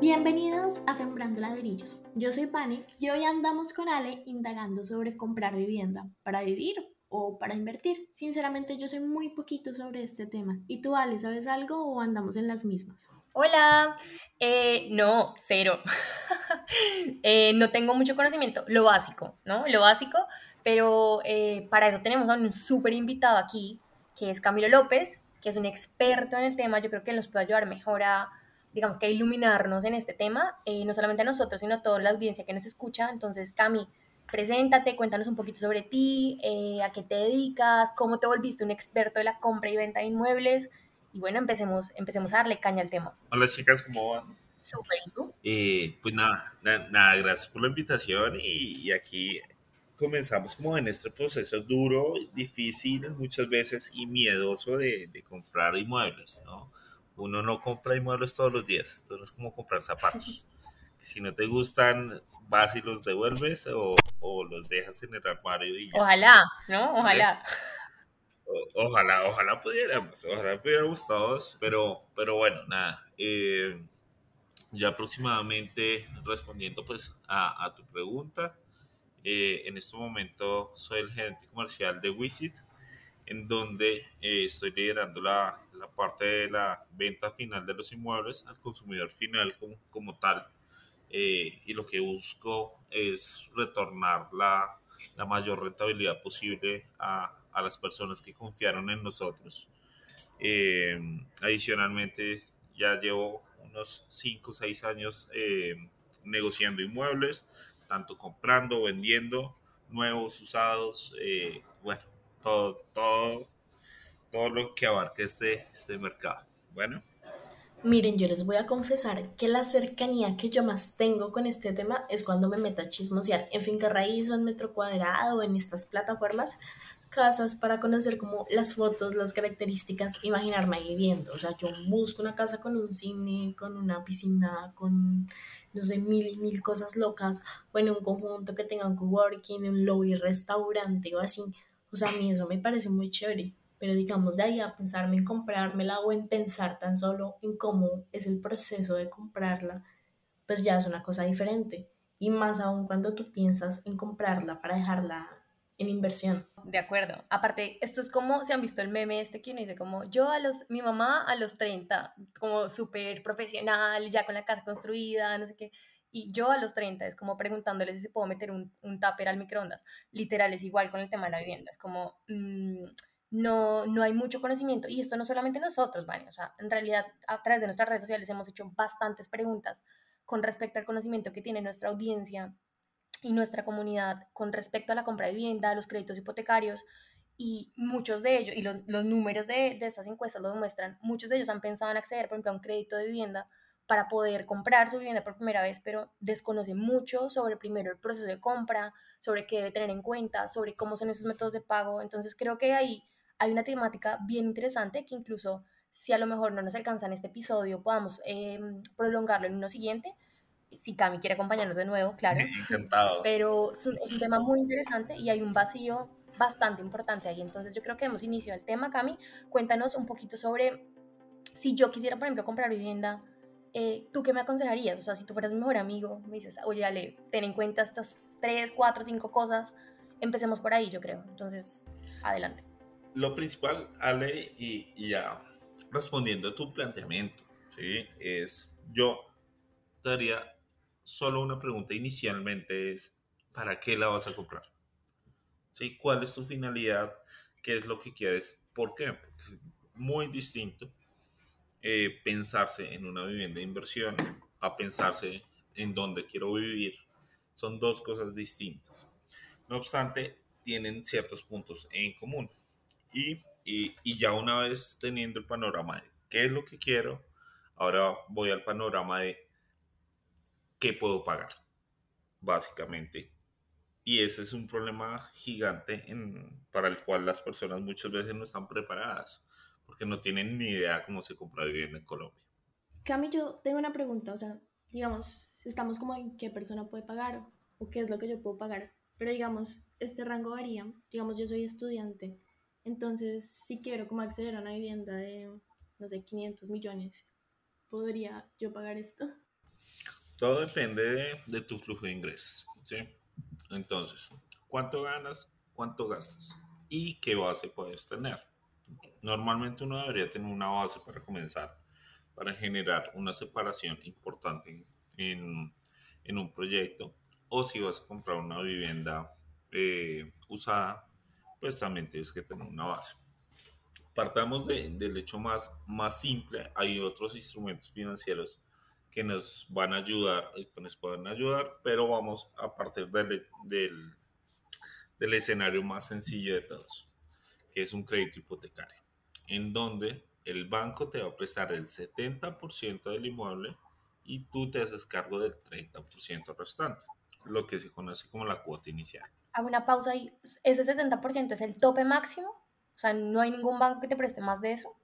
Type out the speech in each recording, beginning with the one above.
Bienvenidos a Sembrando Ladrillos. Yo soy Pani y hoy andamos con Ale indagando sobre comprar vivienda para vivir o para invertir. Sinceramente yo sé muy poquito sobre este tema. ¿Y tú, Ale, sabes algo o andamos en las mismas? Hola, eh, no, cero. Eh, no tengo mucho conocimiento, lo básico, ¿no? Lo básico, pero eh, para eso tenemos a un súper invitado aquí, que es Camilo López, que es un experto en el tema. Yo creo que nos puede ayudar mejor a, digamos que a iluminarnos en este tema, no solamente a nosotros, sino a toda la audiencia que nos escucha. Entonces, Cami, preséntate, cuéntanos un poquito sobre ti, a qué te dedicas, cómo te volviste un experto de la compra y venta de inmuebles y bueno, empecemos, empecemos a darle caña al tema. Hola chicas, ¿cómo van? Súper, ¿y tú? Eh, pues nada, nada, gracias por la invitación y, aquí comenzamos como en este proceso duro, difícil muchas veces y miedoso de, de, comprar inmuebles, ¿no? Uno no compra inmuebles todos los días, esto no es como comprar zapatos. si no te gustan, vas y los devuelves o, o los dejas en el armario y Ojalá, ¿no? Ojalá ojalá, ojalá pudiéramos, ojalá pudiéramos todos, pero, pero bueno, nada. Eh, ya aproximadamente respondiendo pues a, tu pregunta, eh, en este momento soy el gerente comercial de Wisit, en donde eh, estoy liderando la, la, parte de la venta final de los inmuebles al consumidor final como, como tal. y lo que busco es retornar la, la mayor rentabilidad posible a, a las personas que confiaron en nosotros. Eh, adicionalmente, ya llevo unos 5 o 6 años eh, negociando inmuebles, tanto comprando, vendiendo, nuevos, usados, eh, bueno, todo, todo, todo lo que abarca este, este mercado. Bueno. Miren, yo les voy a confesar que la cercanía que yo más tengo con este tema es cuando me meto a chismosear en finca raíz o en metro cuadrado en estas plataformas casas para conocer como las fotos, las características, imaginarme ahí viviendo. O sea, yo busco una casa con un cine, con una piscina, con, no sé, mil y mil cosas locas, o un conjunto que tenga un coworking, un lobby, restaurante o así. O sea, a mí eso me parece muy chévere. Pero digamos, de ahí a pensarme en comprármela o en pensar tan solo en cómo es el proceso de comprarla, pues ya es una cosa diferente. Y más aún cuando tú piensas en comprarla para dejarla en inversión. De acuerdo. Aparte, esto es como, se han visto el meme este que uno dice como, yo a los, mi mamá a los 30, como súper profesional, ya con la casa construida, no sé qué, y yo a los 30 es como preguntándole si puedo meter un, un tupper al microondas. Literal, es igual con el tema de la vivienda, es como, mm, no, no hay mucho conocimiento, y esto no solamente nosotros, ¿vale? O sea, en realidad, a través de nuestras redes sociales hemos hecho bastantes preguntas con respecto al conocimiento que tiene nuestra audiencia y nuestra comunidad con respecto a la compra de vivienda, los créditos hipotecarios y muchos de ellos, y los números de, de, estas encuestas lo demuestran, muchos de ellos han pensado en acceder, por ejemplo, a un crédito de vivienda para poder comprar su vivienda por primera vez, pero desconocen mucho sobre primero el proceso de compra, sobre qué debe tener en cuenta, sobre cómo son esos métodos de pago. Entonces creo que ahí hay una temática bien interesante que incluso si a lo mejor no nos alcanza en este episodio, podamos eh, prolongarlo en uno siguiente, si Cami quiere acompañarnos de nuevo, claro. Encantado. Pero es un, tema muy interesante y hay un vacío bastante importante ahí. Entonces yo creo que hemos iniciado el tema, Cami. Cuéntanos un poquito sobre si yo quisiera, por ejemplo, comprar vivienda, eh, ¿tú qué me aconsejarías? O sea, si tú fueras mi mejor amigo, me dices, oye, Ale, ten en cuenta estas tres, cuatro, cinco cosas, empecemos por ahí, yo creo. Entonces, adelante. Lo principal, Ale, y, ya respondiendo a tu planteamiento, ¿sí? Es, yo te daría solo una pregunta inicialmente es, ¿para qué la vas a comprar? ¿Sí? ¿Cuál es tu finalidad? ¿Qué es lo que quieres? ¿Por qué? Porque es muy distinto eh, pensarse en una vivienda de inversión a pensarse en dónde quiero vivir. Son dos cosas distintas. No obstante, tienen ciertos puntos en común. Y, y, ya una vez teniendo el panorama de qué es lo que quiero, ahora voy al panorama de qué puedo pagar, básicamente. Y ese es un problema gigante en, para el cual las personas muchas veces no están preparadas, porque no tienen ni idea cómo se compra vivienda en Colombia. Cami, yo tengo una pregunta, o sea, digamos, estamos como en qué persona puede pagar o, qué es lo que yo puedo pagar, pero digamos, este rango varía, digamos, yo soy estudiante, entonces si quiero como acceder a una vivienda de, no sé, 500 millones, ¿podría yo pagar esto? Todo depende de, tu flujo de ingresos, ¿sí? Entonces, ¿cuánto ganas? ¿Cuánto gastas? ¿Y qué base puedes tener? Normalmente uno debería tener una base para comenzar, para generar una separación importante en, en un proyecto. O si vas a comprar una vivienda eh, usada, pues también tienes que tener una base. Partamos del hecho más, más simple, hay otros instrumentos financieros que nos van a ayudar, y que nos pueden ayudar, pero vamos a partir del, del, del escenario más sencillo de todos, que es un crédito hipotecario, en donde el banco te va a prestar el 70% del inmueble y tú te haces cargo del 30% restante, lo que se conoce como la cuota inicial hago una pausa ahí. ¿Ese 70% es el tope máximo? O sea, no hay ningún banco que te preste más de eso.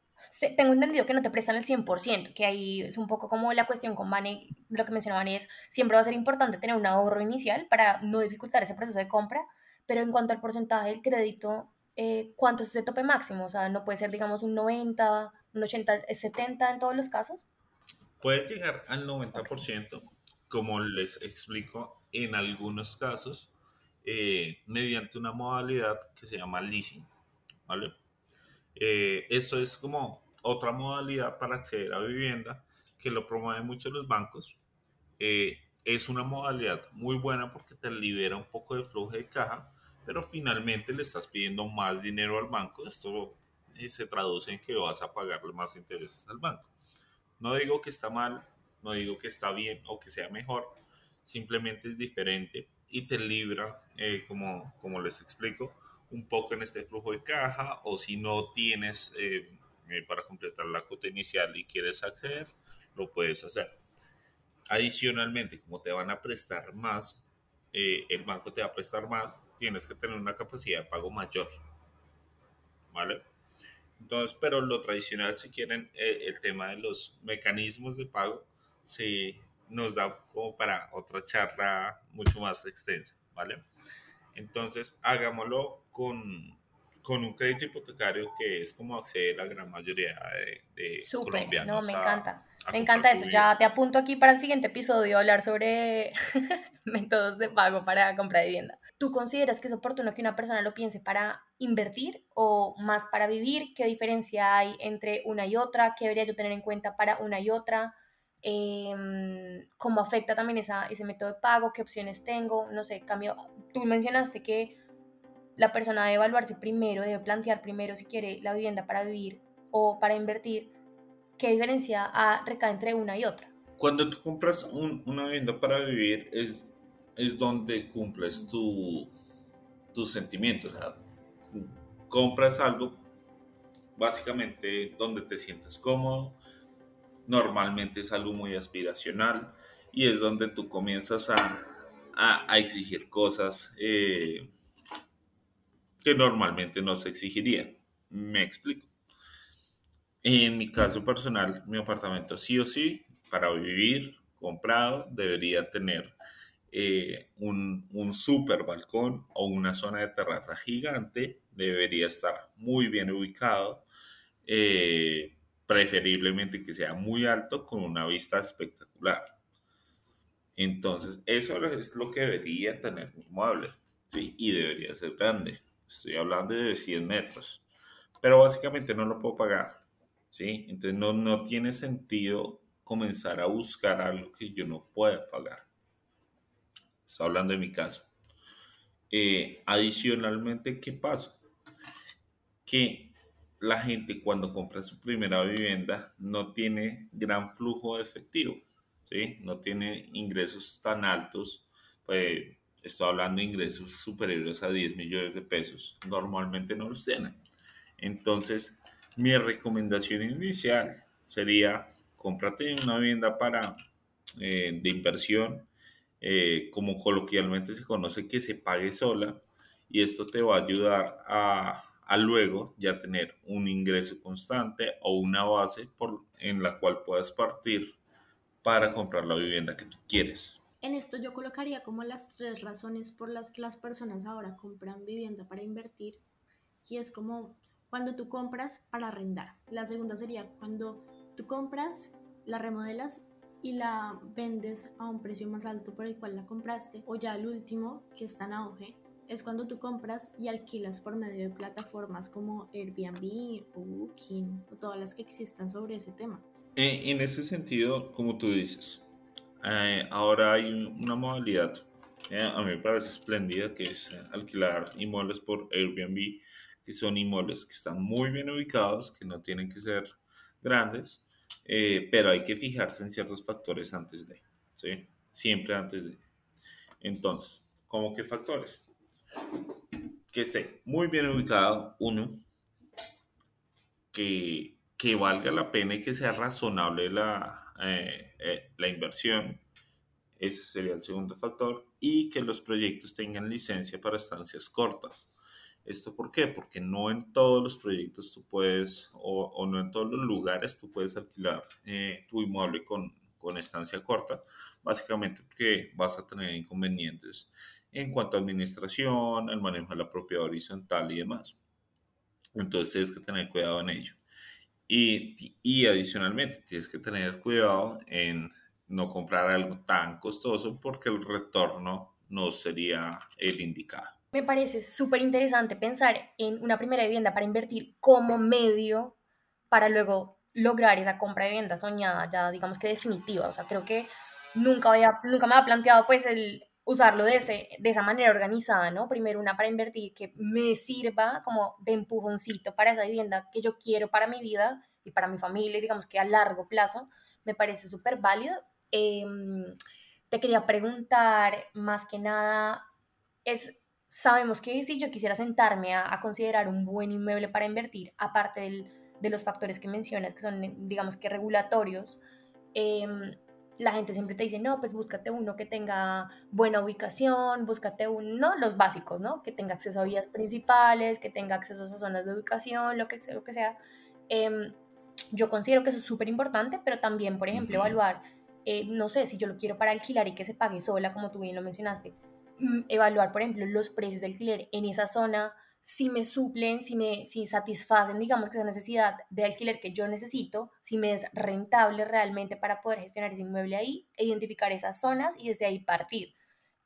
tengo entendido que no te prestan el 100%, que ahí es un poco como la cuestión con Bane, lo que mencionaba Bane es, siempre va a ser importante tener un ahorro inicial para no dificultar ese proceso de compra, pero en cuanto al porcentaje del crédito, eh, ¿cuánto es ese tope máximo? O sea, no puede ser, digamos, un 90, un 80, ¿es 70 en todos los casos? Puede llegar al 90%, como les explico, en algunos casos eh, mediante una modalidad que se llama leasing, ¿vale? Eh, esto es como otra modalidad para acceder a vivienda que lo promueven mucho los bancos. Eh, es una modalidad muy buena porque te libera un poco de flujo de caja, pero finalmente le estás pidiendo más dinero al banco. Esto se traduce en que vas a pagarle más intereses al banco. No digo que está mal, no digo que está bien o que sea mejor, simplemente es diferente y te libra, eh, como, como les explico, un poco en este flujo de caja o si no tienes eh, eh, para completar la cuota inicial y quieres acceder, lo puedes hacer. Adicionalmente, como te van a prestar más, el banco te va a prestar más, tienes que tener una capacidad de pago mayor. ¿Vale? Entonces, pero lo tradicional, si quieren, el tema de los mecanismos de pago, si nos da como para otra charla mucho más extensa, ¿vale? Entonces, hagámoslo con, con un crédito hipotecario que es como acceder a la gran mayoría de, de Súper, no, me encanta. me encanta eso. Ya te apunto aquí para el siguiente episodio hablar sobre métodos de pago para comprar vivienda. ¿Tú consideras que es oportuno que una persona lo piense para invertir o más para vivir? ¿Qué diferencia hay entre una y otra? ¿Qué debería yo tener en cuenta para una y otra? eh, cómo afecta también esa, ese método de pago, qué opciones tengo, no sé, cambio, tú mencionaste que la persona debe evaluarse primero, debe plantear primero si quiere la vivienda para vivir o para invertir, qué diferencia recae entre una y otra. Cuando tú compras una vivienda para vivir es, es donde cumples tu, tus sentimientos, o sea, compras algo básicamente donde te sientes cómodo, normalmente es algo muy aspiracional y es donde tú comienzas a, a, exigir cosas eh, que normalmente no se exigirían. Me explico. En mi caso personal, mi apartamento sí o sí, para vivir comprado, debería tener eh, un, un, super balcón o una zona de terraza gigante, debería estar muy bien ubicado. Eh, preferiblemente que sea muy alto con una vista espectacular. Entonces, eso es lo que debería tener mi mueble, ¿sí? Y debería ser grande. Estoy hablando de 100 metros. Pero básicamente no lo puedo pagar, ¿sí? Entonces, no, no tiene sentido comenzar a buscar algo que yo no pueda pagar. Estoy hablando de mi caso. Eh, adicionalmente, ¿qué pasa? Que la gente cuando compra su primera vivienda no tiene gran flujo de efectivo, No tiene ingresos tan altos, pues estoy hablando de ingresos superiores a 10 millones de pesos, normalmente no los tienen. Entonces, mi recomendación inicial sería cómprate una vivienda para eh, de inversión, eh, como coloquialmente se conoce, que se pague sola y esto te va a ayudar a a luego ya tener un ingreso constante o una base por, en la cual puedas partir para comprar la vivienda que tú quieres. En esto yo colocaría como las tres razones por las que las personas ahora compran vivienda para invertir y es como cuando tú compras para arrendar. La segunda sería cuando tú compras, la remodelas y la vendes a un precio más alto por el cual la compraste. O ya el último, que está en auge, es cuando tú compras y alquilas por medio de plataformas como Airbnb o Booking o todas las que existan sobre ese tema. Eh, en ese sentido, como tú dices, eh, ahora hay una modalidad, eh, a mí me parece espléndida, que es alquilar inmuebles por Airbnb, que son inmuebles que están muy bien ubicados, que no tienen que ser grandes, pero hay que fijarse en ciertos factores antes de, ¿sí? Siempre antes de. Entonces, ¿cómo qué factores? Que esté muy bien ubicado, uno, que que valga la pena y que sea razonable la, eh, eh, la inversión. Ese sería el segundo factor. Y que los proyectos tengan licencia para estancias cortas. ¿Esto por qué? Porque no en todos los proyectos tú puedes, o, no en todos los lugares tú puedes alquilar eh, tu inmueble con, con estancia corta, básicamente porque vas a tener inconvenientes en cuanto a administración, el manejo de la propiedad horizontal y demás. Entonces tienes que tener cuidado en ello. Y, adicionalmente, tienes que tener cuidado en no comprar algo tan costoso porque el retorno no sería el indicado. Me parece súper interesante pensar en una primera vivienda para invertir como medio para luego lograr esa compra de vivienda soñada, ya digamos que definitiva. O sea, creo que nunca, había, nunca me había planteado pues el usarlo de, ese, de esa manera organizada, ¿no? Primero una para invertir que me sirva como de empujoncito para esa vivienda que yo quiero para mi vida y para mi familia, digamos que a largo plazo, me parece súper válido. Em, te quería preguntar, más que nada, es, sabemos que si yo quisiera sentarme a, considerar un buen inmueble para invertir, aparte de los factores que mencionas, que son, digamos que regulatorios, eh, la gente siempre te dice, no, pues búscate uno que tenga buena ubicación, búscate uno, los básicos, ¿no? Que tenga acceso a vías principales, que tenga acceso a zonas de ubicación, lo que, lo que sea. Em, yo considero que eso es súper importante, pero también, por ejemplo, evaluar, eh, no sé, si yo lo quiero para alquilar y que se pague sola, como tú bien lo mencionaste, mm, evaluar, por ejemplo, los precios de alquiler en esa zona, si me suplen, si me si satisfacen, digamos, que esa necesidad de alquiler que yo necesito, si me es rentable realmente para poder gestionar ese inmueble ahí, e identificar esas zonas y desde ahí partir.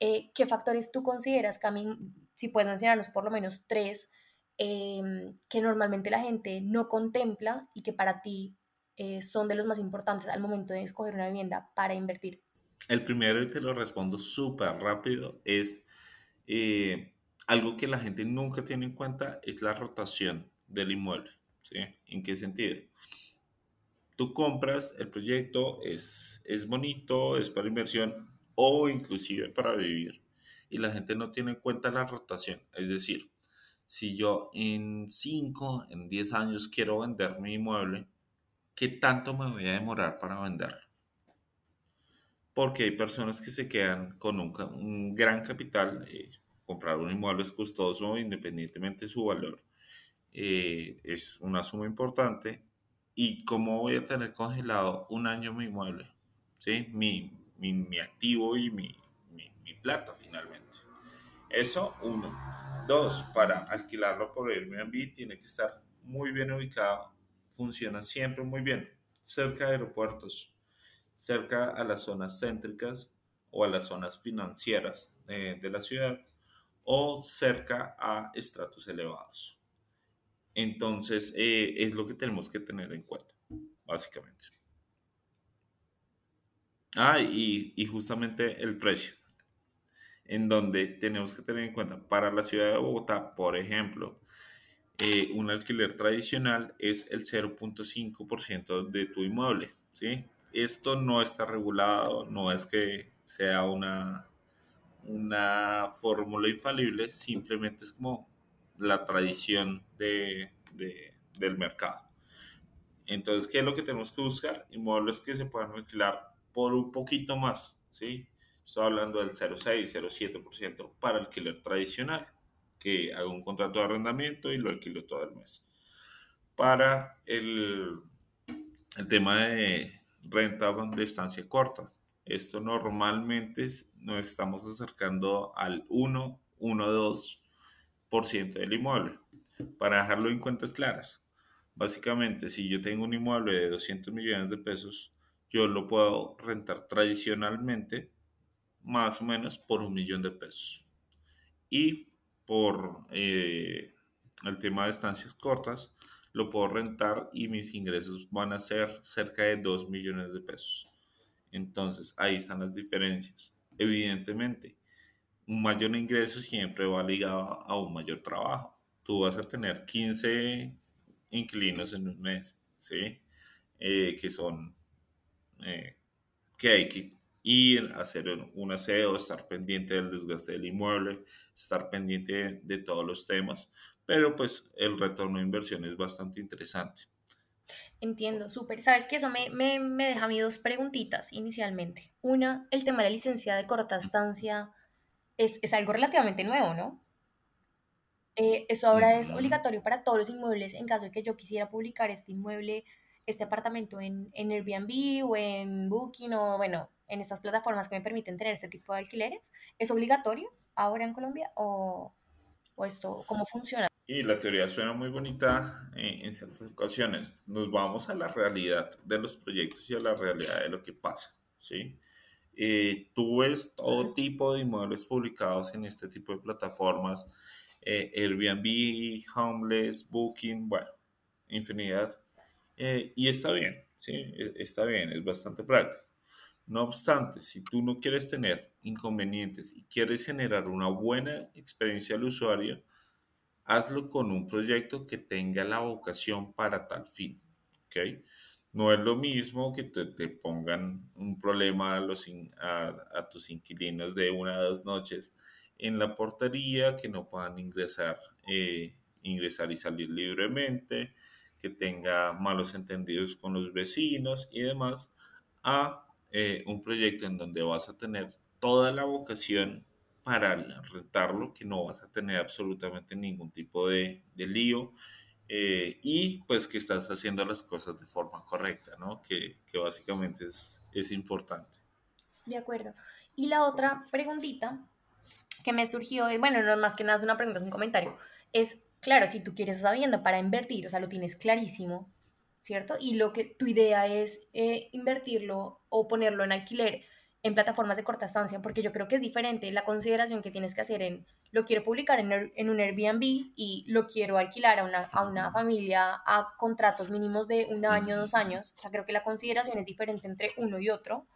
Eh, ¿Qué factores tú consideras, Cami, si puedes mencionarnos por lo menos tres, em, que normalmente la gente no contempla y que para ti eh, son de los más importantes al momento de escoger una vivienda para invertir? El primero, y te lo respondo súper rápido, es... Eh, algo que la gente nunca tiene en cuenta es la rotación del inmueble. ¿sí? ¿En qué sentido? Tú compras el proyecto, es, es bonito, es para inversión o inclusive para vivir. Y la gente no tiene en cuenta la rotación. Es decir, si yo en 5, en 10 años quiero vender mi inmueble, ¿qué tanto me voy a demorar para venderlo? Porque hay personas que se quedan con un, un gran capital. Eh, comprar un inmueble es costoso independientemente de su valor. Eh, es una suma importante. ¿Y cómo voy a tener congelado un año mi inmueble? ¿Sí? Mi, mi, mi activo y mi, mi, mi, plata finalmente. Eso, uno. Dos, para alquilarlo por Airbnb tiene que estar muy bien ubicado. Funciona siempre muy bien. Cerca de aeropuertos, cerca a las zonas céntricas o a las zonas financieras de, de la ciudad o cerca a estratos elevados. Entonces, eh, es lo que tenemos que tener en cuenta, básicamente. Ah, y, justamente el precio, en donde tenemos que tener en cuenta, para la ciudad de Bogotá, por ejemplo, eh, un alquiler tradicional es el 0.5% de tu inmueble, ¿sí? Esto no está regulado, no es que sea una una fórmula infalible, simplemente es como la tradición de, del mercado. Entonces, ¿qué es lo que tenemos que buscar? Inmuebles que se puedan alquilar por un poquito más, ¿sí? Estoy hablando del 0,6, 0,7% para alquiler tradicional, que haga un contrato de arrendamiento y lo alquilo todo el mes. Para el, el tema de renta de estancia corta, esto normalmente nos estamos acercando al 1, 1, 2% del inmueble. Para dejarlo en cuentas claras, básicamente si yo tengo un inmueble de 200 millones de pesos, yo lo puedo rentar tradicionalmente más o menos por un millón de pesos. Y por eh, el tema de estancias cortas, lo puedo rentar y mis ingresos van a ser cerca de 2 millones de pesos. Entonces, ahí están las diferencias. Evidentemente, un mayor ingreso siempre va ligado a un mayor trabajo. Tú vas a tener 15 inquilinos en un mes, ¿sí? Eh, que son, eh, que hay que ir, hacer un aseo, estar pendiente del desgaste del inmueble, estar pendiente de, todos los temas, pero pues el retorno de inversión es bastante interesante. Entiendo, súper. Sabes que eso me, me, me, deja a mí dos preguntitas inicialmente. Una, el tema de la licencia de corta estancia es, es algo relativamente nuevo, ¿no? Eh, eso ahora es obligatorio para todos los inmuebles en caso de que yo quisiera publicar este inmueble, este apartamento en, en Airbnb o en Booking o bueno, en estas plataformas que me permiten tener este tipo de alquileres. ¿Es obligatorio ahora en Colombia o, o esto cómo funciona? Y la teoría suena muy bonita eh, en ciertas ocasiones. Nos vamos a la realidad de los proyectos y a la realidad de lo que pasa, ¿sí? Eh, tú ves todo tipo de inmuebles publicados en este tipo de plataformas, eh, Airbnb, Homeless, Booking, bueno, infinidad. Eh, y está bien, ¿sí? E, está bien, es bastante práctico. No obstante, si tú no quieres tener inconvenientes y quieres generar una buena experiencia al usuario, hazlo con un proyecto que tenga la vocación para tal fin. No es lo mismo que te, pongan un problema a, los tus inquilinos de una o dos noches en la portería, que no puedan ingresar, eh, ingresar y salir libremente, que tenga malos entendidos con los vecinos y demás, a eh, un proyecto en donde vas a tener toda la vocación para rentarlo, que no vas a tener absolutamente ningún tipo de, de lío eh, y pues que estás haciendo las cosas de forma correcta, ¿no? Que, que básicamente es, es importante. De acuerdo. Y la otra preguntita que me surgió, bueno, no más que nada es una pregunta, es un comentario, es, claro, si tú quieres esa vivienda para invertir, o sea, lo tienes clarísimo, ¿cierto? Y lo que tu idea es eh, invertirlo o ponerlo en alquiler en plataformas de corta estancia, porque yo creo que es diferente la consideración que tienes que hacer en lo quiero publicar en, un Airbnb y lo quiero alquilar a una, a una, familia a contratos mínimos de un año, dos años. O sea, creo que la consideración es diferente entre uno y otro.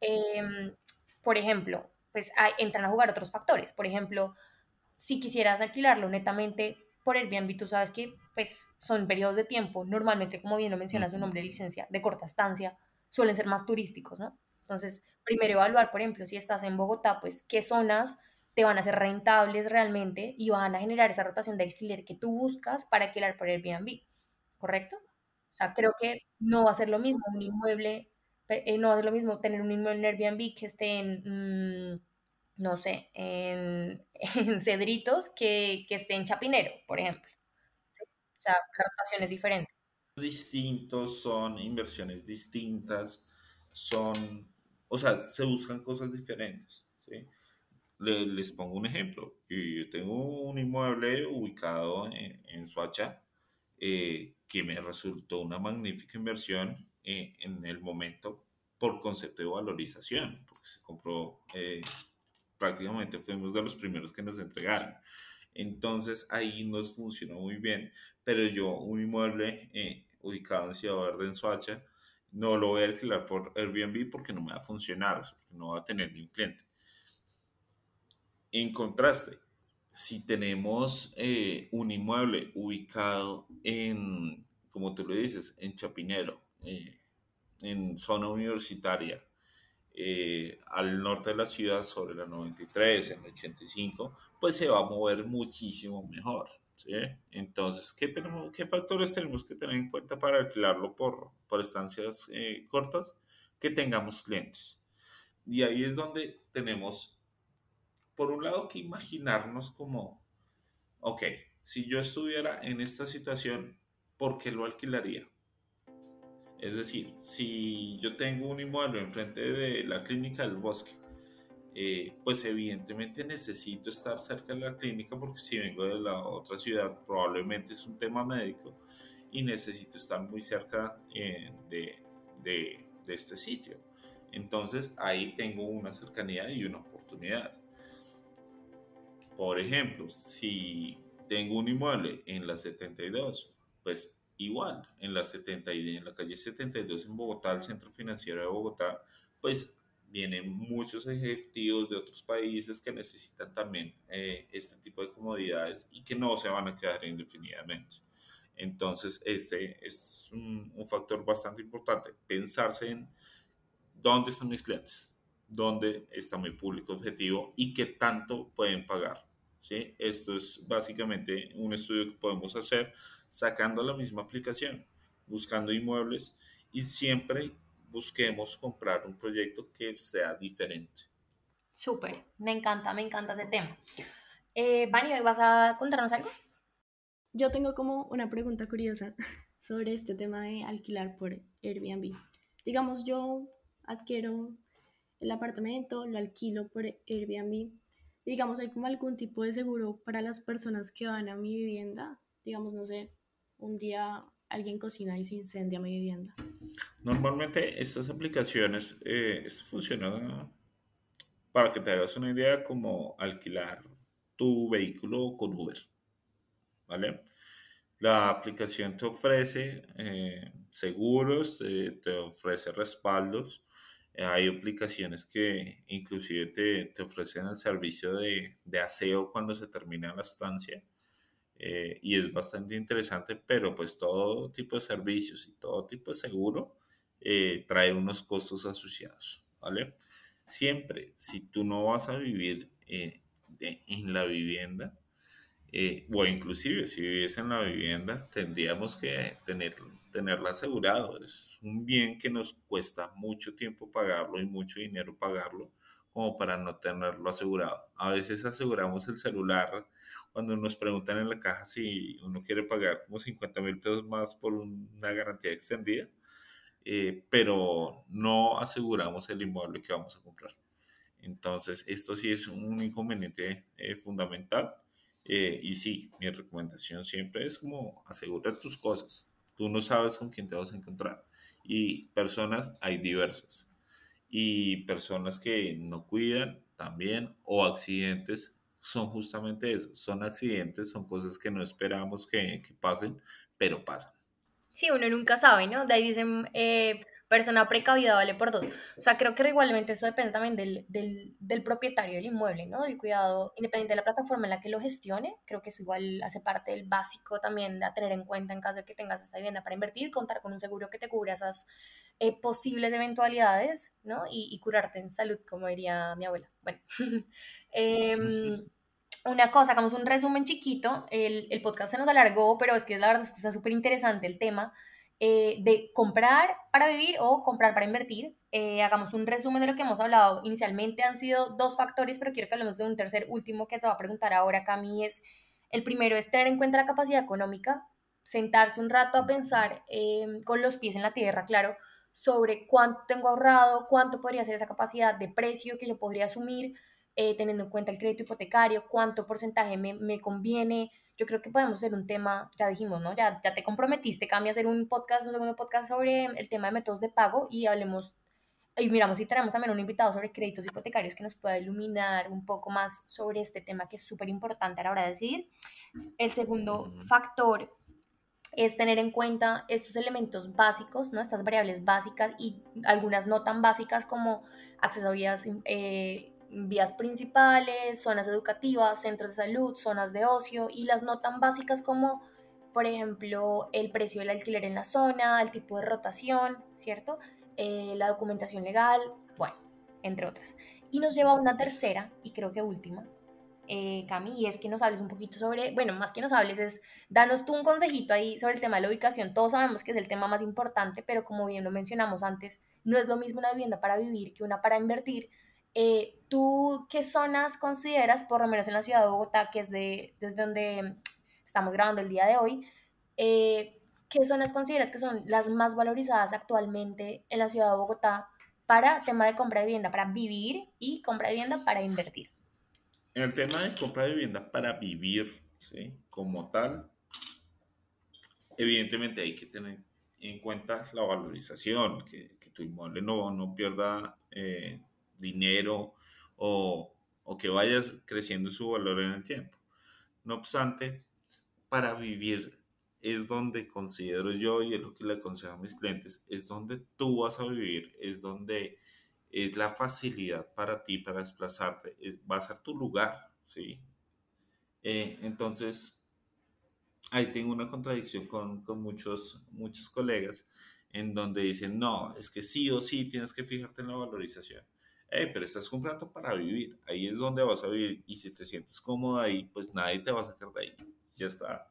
Em, por ejemplo, pues entran a jugar otros factores. Por ejemplo, si quisieras alquilarlo netamente por Airbnb, tú sabes que pues son periodos de tiempo, normalmente, como bien lo mencionas, un nombre de licencia de corta estancia, suelen ser más turísticos, ¿no? Entonces, primero evaluar, por ejemplo, si estás en Bogotá, pues qué zonas te van a ser rentables realmente y van a generar esa rotación de alquiler que tú buscas para alquilar por Airbnb, ¿correcto? O sea, creo que no va a ser lo mismo un inmueble, eh, no va a ser lo mismo tener un inmueble en Airbnb que esté en, mm, no sé, en, Cedritos que, que, esté en Chapinero, por ejemplo. O sea, la rotación es diferente. Distintos, son inversiones distintas, son o sea, se buscan cosas diferentes. ¿sí? les pongo un ejemplo. Yo tengo un inmueble ubicado en, en Suacha eh, que me resultó una magnífica inversión eh, en el momento por concepto de valorización, porque se compró, eh, prácticamente fuimos de los primeros que nos entregaron. Entonces ahí nos funcionó muy bien, pero yo un inmueble ubicado en Ciudad Verde, en Suacha, no lo voy a alquilar por Airbnb porque no me va a funcionar, no va a tener ni un cliente. En contraste, si tenemos eh, un inmueble ubicado en, como tú lo dices, en Chapinero, eh, en zona universitaria, eh, al norte de la ciudad, sobre la 93, en la 85, pues se va a mover muchísimo mejor. Entonces, ¿qué, tenemos, ¿qué factores tenemos que tener en cuenta para alquilarlo por, por estancias eh, cortas? Que tengamos clientes. Y ahí es donde tenemos, por un lado, que imaginarnos como, ok, si yo estuviera en esta situación, ¿por qué lo alquilaría? Es decir, si yo tengo un inmueble enfrente de la clínica del bosque, eh, pues evidentemente necesito estar cerca de la clínica porque si vengo de la otra ciudad probablemente es un tema médico y necesito estar muy cerca eh, de, de este sitio. Entonces ahí tengo una cercanía y una oportunidad. Por ejemplo, si tengo un inmueble en la 72, pues igual, en la, 70, en la calle 72 en Bogotá, el Centro Financiero de Bogotá, pues vienen muchos ejecutivos de otros países que necesitan también eh, este tipo de comodidades y que no se van a quedar indefinidamente. Entonces, este es un, un factor bastante importante, pensarse en dónde están mis clientes, dónde está mi público objetivo y qué tanto pueden pagar. ¿sí? Esto es básicamente un estudio que podemos hacer sacando la misma aplicación, buscando inmuebles y siempre busquemos comprar un proyecto que sea diferente. Súper, me encanta, me encanta ese tema. Eh, Vani, ¿vas a contarnos algo? Yo tengo como una pregunta curiosa sobre este tema de alquilar por Airbnb. Digamos, yo adquiero el apartamento, lo alquilo por Airbnb. Digamos, ¿hay como algún tipo de seguro para las personas que van a mi vivienda? Digamos, no sé, un día alguien cocina y se incendia mi vivienda. Normalmente estas aplicaciones eh, funcionan para que te hagas una idea como alquilar tu vehículo con Uber. ¿Vale? La aplicación te ofrece eh, seguros, te ofrece respaldos. hay aplicaciones que inclusive te, te ofrecen el servicio de, de aseo cuando se termina la estancia. Eh, y es bastante interesante, pero pues todo tipo de servicios y todo tipo de seguro eh, trae unos costos asociados, ¿vale? Siempre, si tú no vas a vivir eh, en la vivienda, o inclusive si vives en la vivienda, tendríamos que tener, tenerla asegurado. Es un bien que nos cuesta mucho tiempo pagarlo y mucho dinero pagarlo como para no tenerlo asegurado. A veces aseguramos el celular cuando nos preguntan en la caja si uno quiere pagar como 50 mil pesos más por una garantía extendida, eh, pero no aseguramos el inmueble que vamos a comprar. Entonces, esto sí es un inconveniente eh, fundamental. Eh, y sí, mi recomendación siempre es como asegurar tus cosas. Tú no sabes con quién te vas a encontrar. Y personas hay diversas y personas que no cuidan también o accidentes son justamente eso, son accidentes, son cosas que no esperamos que, que pasen, pero pasan. Sí, uno nunca sabe, ¿no? De ahí dicen, eh, persona precavida vale por dos. O sea, creo que igualmente eso depende también del, del, del, propietario del inmueble, ¿no? Del cuidado, independiente de la plataforma en la que lo gestione. Creo que eso igual hace parte del básico también a tener en cuenta en caso de que tengas esta vivienda para invertir, contar con un seguro que te cubra esas eh, posibles eventualidades, ¿no? Y, y, curarte en salud, como diría mi abuela. Bueno, eh, una cosa, hagamos un resumen chiquito. El, el, podcast se nos alargó, pero es que la verdad está súper interesante el tema. Eh, de comprar para vivir o comprar para invertir. Eh, hagamos un resumen de lo que hemos hablado. Inicialmente han sido dos factores, pero quiero que hablemos de un tercer último que te va a preguntar ahora, Cami, es el primero es tener en cuenta la capacidad económica, sentarse un rato a pensar em, con los pies en la tierra, claro, sobre cuánto tengo ahorrado, cuánto podría ser esa capacidad de precio que yo podría asumir, eh, teniendo en cuenta el crédito hipotecario, cuánto porcentaje me, me conviene, yo creo que podemos hacer un tema, ya dijimos, ¿no? Ya, ya te comprometiste, cambia a hacer un podcast, un segundo podcast sobre el tema de métodos de pago y hablemos, y miramos si tenemos también un invitado sobre créditos hipotecarios que nos pueda iluminar un poco más sobre este tema que es súper importante a la hora de decidir. El segundo factor es tener en cuenta estos elementos básicos, ¿no? Estas variables básicas y algunas no tan básicas como acceso a vías eh, vías principales, zonas educativas, centros de salud, zonas de ocio y las no tan básicas como, por ejemplo, el precio del alquiler en la zona, el tipo de rotación, ¿cierto? Eh, la documentación legal, bueno, entre otras. Y nos lleva a una tercera y creo que última, eh, Cami, y es que nos hables un poquito sobre, bueno, más que nos hables es, danos tú un consejito ahí sobre el tema de la ubicación. Todos sabemos que es el tema más importante, pero como bien lo mencionamos antes, no es lo mismo una vivienda para vivir que una para invertir. Eh, ¿Tú qué zonas consideras, por lo menos en la ciudad de Bogotá, que es de, desde donde estamos grabando el día de hoy, eh, qué zonas consideras que son las más valorizadas actualmente en la ciudad de Bogotá para tema de compra de vivienda, para vivir y compra de vivienda para invertir? En el tema de compra de vivienda para vivir, ¿sí? como tal, evidentemente hay que tener en cuenta la valorización, que, tu inmueble no, no pierda eh, dinero o, o que vayas creciendo su valor en el tiempo. No obstante, para vivir es donde considero yo, y es lo que le aconsejo a mis clientes, es donde tú vas a vivir, es donde es la facilidad para ti para desplazarte, es, va a ser tu lugar, ¿sí? Eh, entonces, ahí tengo una contradicción con, con, muchos, muchos colegas en donde dicen, no, es que sí o sí tienes que fijarte en la valorización. pero estás comprando para vivir, ahí es donde vas a vivir y si te sientes cómodo ahí, pues nadie te va a sacar de ahí, ya está.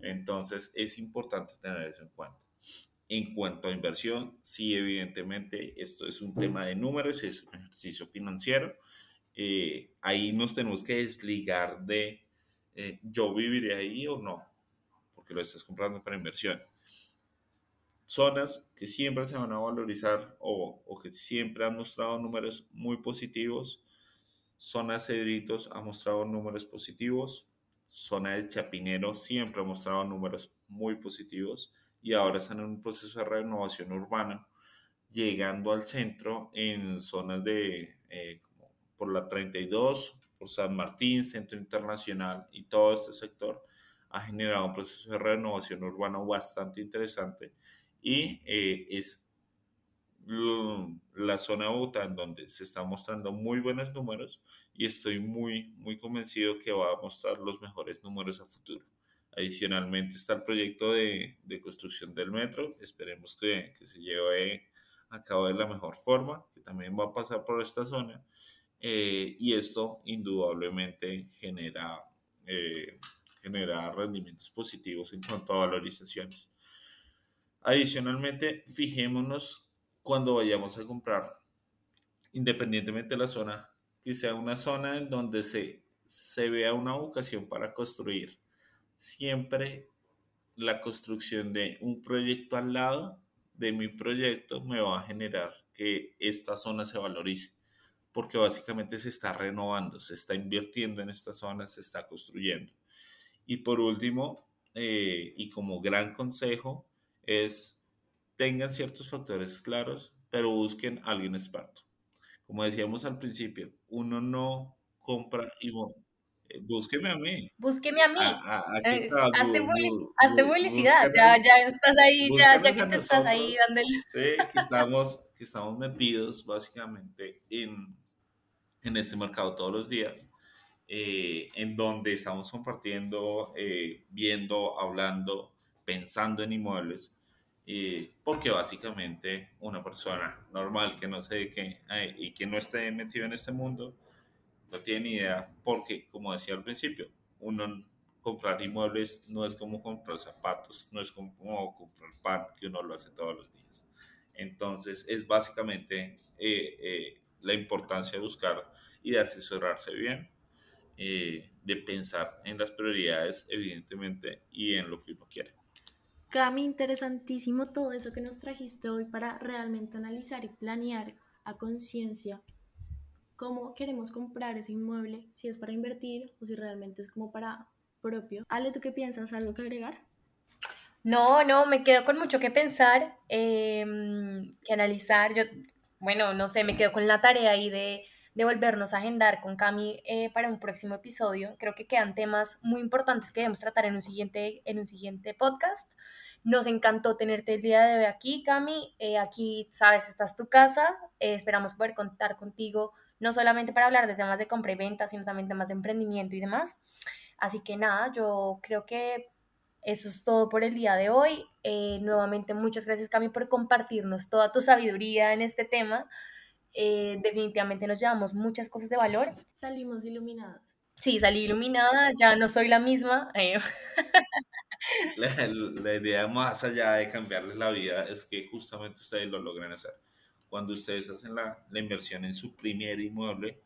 Entonces es importante tener eso en cuenta. En cuanto a inversión, sí, evidentemente, esto es un tema de números, es un ejercicio financiero. Eh, ahí nos tenemos que desligar de eh, yo viviré ahí o no, porque lo estás comprando para inversión. Zonas que siempre se van a valorizar o, o que siempre han mostrado números muy positivos. Zona Cedritos ha mostrado números positivos zona de Chapinero siempre ha mostrado números muy positivos y ahora están en un proceso de renovación urbana, llegando al centro en zonas de eh, por la 32, por San Martín, Centro Internacional y todo este sector ha generado un proceso de renovación urbana bastante interesante y eh, es la zona de Bogotá en donde se están mostrando muy buenos números y estoy muy, muy convencido que va a mostrar los mejores números a futuro. Adicionalmente está el proyecto de, de construcción del metro, esperemos que, se lleve a cabo de la mejor forma, que también va a pasar por esta zona eh, y esto indudablemente genera, eh, genera rendimientos positivos en cuanto a valorizaciones. Adicionalmente, fijémonos cuando vayamos a comprar, independientemente de la zona, que sea una zona en donde se vea una vocación para construir. Siempre la construcción de un proyecto al lado de mi proyecto me va a generar que esta zona se valorice, porque básicamente se está renovando, se está invirtiendo en esta zona, se está construyendo. Y por último, eh, y como gran consejo, es tengan ciertos factores claros, pero busquen a alguien experto. Como decíamos al principio, uno no compra y búsqueme a mí. Búsqueme a mí. aquí eh, está. hazte, publicidad. Ya, ya estás ahí, ya, ya que estás ahí dándole. Sí, que estamos, que estamos metidos básicamente en, en este mercado todos los días. Eh, en donde estamos compartiendo, viendo, hablando, pensando en inmuebles porque básicamente una persona normal que no sé qué y que no esté metido en este mundo no tiene ni idea, porque como decía al principio, uno comprar inmuebles no es como comprar zapatos, no es como comprar pan que uno lo hace todos los días. Entonces es básicamente eh, eh, la importancia de buscar y de asesorarse bien, eh, de pensar en las prioridades evidentemente y en lo que uno quiere. Cami, interesantísimo todo eso que nos trajiste hoy para realmente analizar y planear a conciencia cómo queremos comprar ese inmueble, si es para invertir o si realmente es como para propio. Ale, ¿tú qué piensas? ¿Algo que agregar? No, no, me quedo con mucho que pensar, em, que analizar. Yo, bueno, no sé, me quedo con la tarea ahí de, de volvernos a agendar con Cami eh, para un próximo episodio. Creo que quedan temas muy importantes que debemos tratar en un siguiente, en un siguiente podcast. Nos encantó tenerte el día de hoy aquí, Cami. Eh, aquí, sabes, esta es tu casa. Eh, esperamos poder contar contigo, no solamente para hablar de temas de compra y venta, sino también temas de emprendimiento y demás. Así que nada, yo creo que eso es todo por el día de hoy. Eh, nuevamente, muchas gracias, Cami, por compartirnos toda tu sabiduría en este tema. definitivamente nos llevamos muchas cosas de valor. Salimos iluminadas. Sí, salí iluminada, ya no soy la misma. la, idea más allá de cambiarles la vida es que justamente ustedes lo logren hacer. Cuando ustedes hacen la, la inversión en su primer inmueble,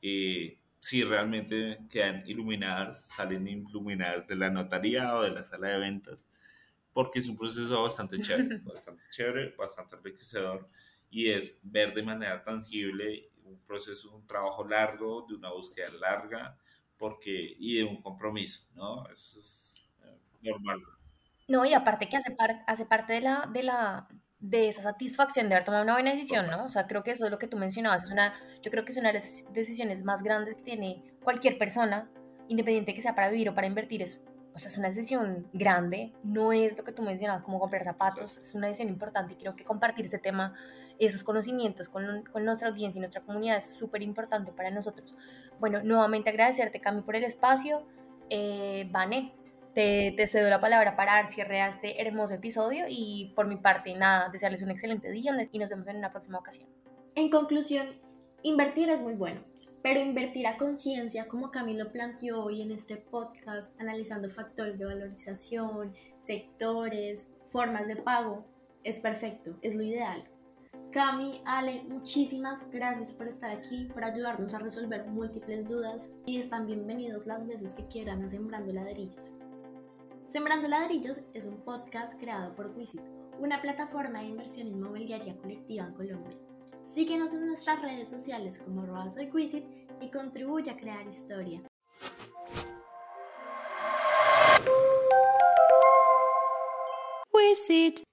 eh, si realmente quedan iluminadas, salen iluminadas de la notaría o de la sala de ventas, porque es un proceso bastante chévere, bastante chévere, bastante enriquecedor y es ver de manera tangible un proceso, un trabajo largo, de una búsqueda larga, porque y de un compromiso, ¿no? Eso es normal. No, y aparte que hace, hace parte de la, de la, de esa satisfacción de haber tomado una buena decisión, ¿no? O sea, creo que eso es lo que tú mencionabas, es una, yo creo que es una de las decisiones más grandes que tiene cualquier persona, independiente que sea para vivir o para invertir, es, o sea, es una decisión grande, no es lo que tú mencionabas, como comprar zapatos, es una decisión importante y creo que compartir este tema, esos conocimientos con, con nuestra audiencia y nuestra comunidad es súper importante para nosotros. Bueno, nuevamente agradecerte, Cami, por el espacio. Eh, Vane, te, cedo la palabra para dar cierre a este hermoso episodio y por mi parte, nada, desearles un excelente día y nos vemos en una próxima ocasión. En conclusión, invertir es muy bueno, pero invertir a conciencia, como Camilo planteó hoy en este podcast, analizando factores de valorización, sectores, formas de pago, es perfecto, es lo ideal. Cami, Ale, muchísimas gracias por estar aquí, por ayudarnos a resolver múltiples dudas y están bienvenidos las veces que quieran a Sembrando Ladrillos. Sembrando Ladrillos es un podcast creado por Quisit, una plataforma de inversión inmobiliaria colectiva en Colombia. Síguenos en nuestras redes sociales como arroba soy Quisit y contribuye a crear historia. Quisit.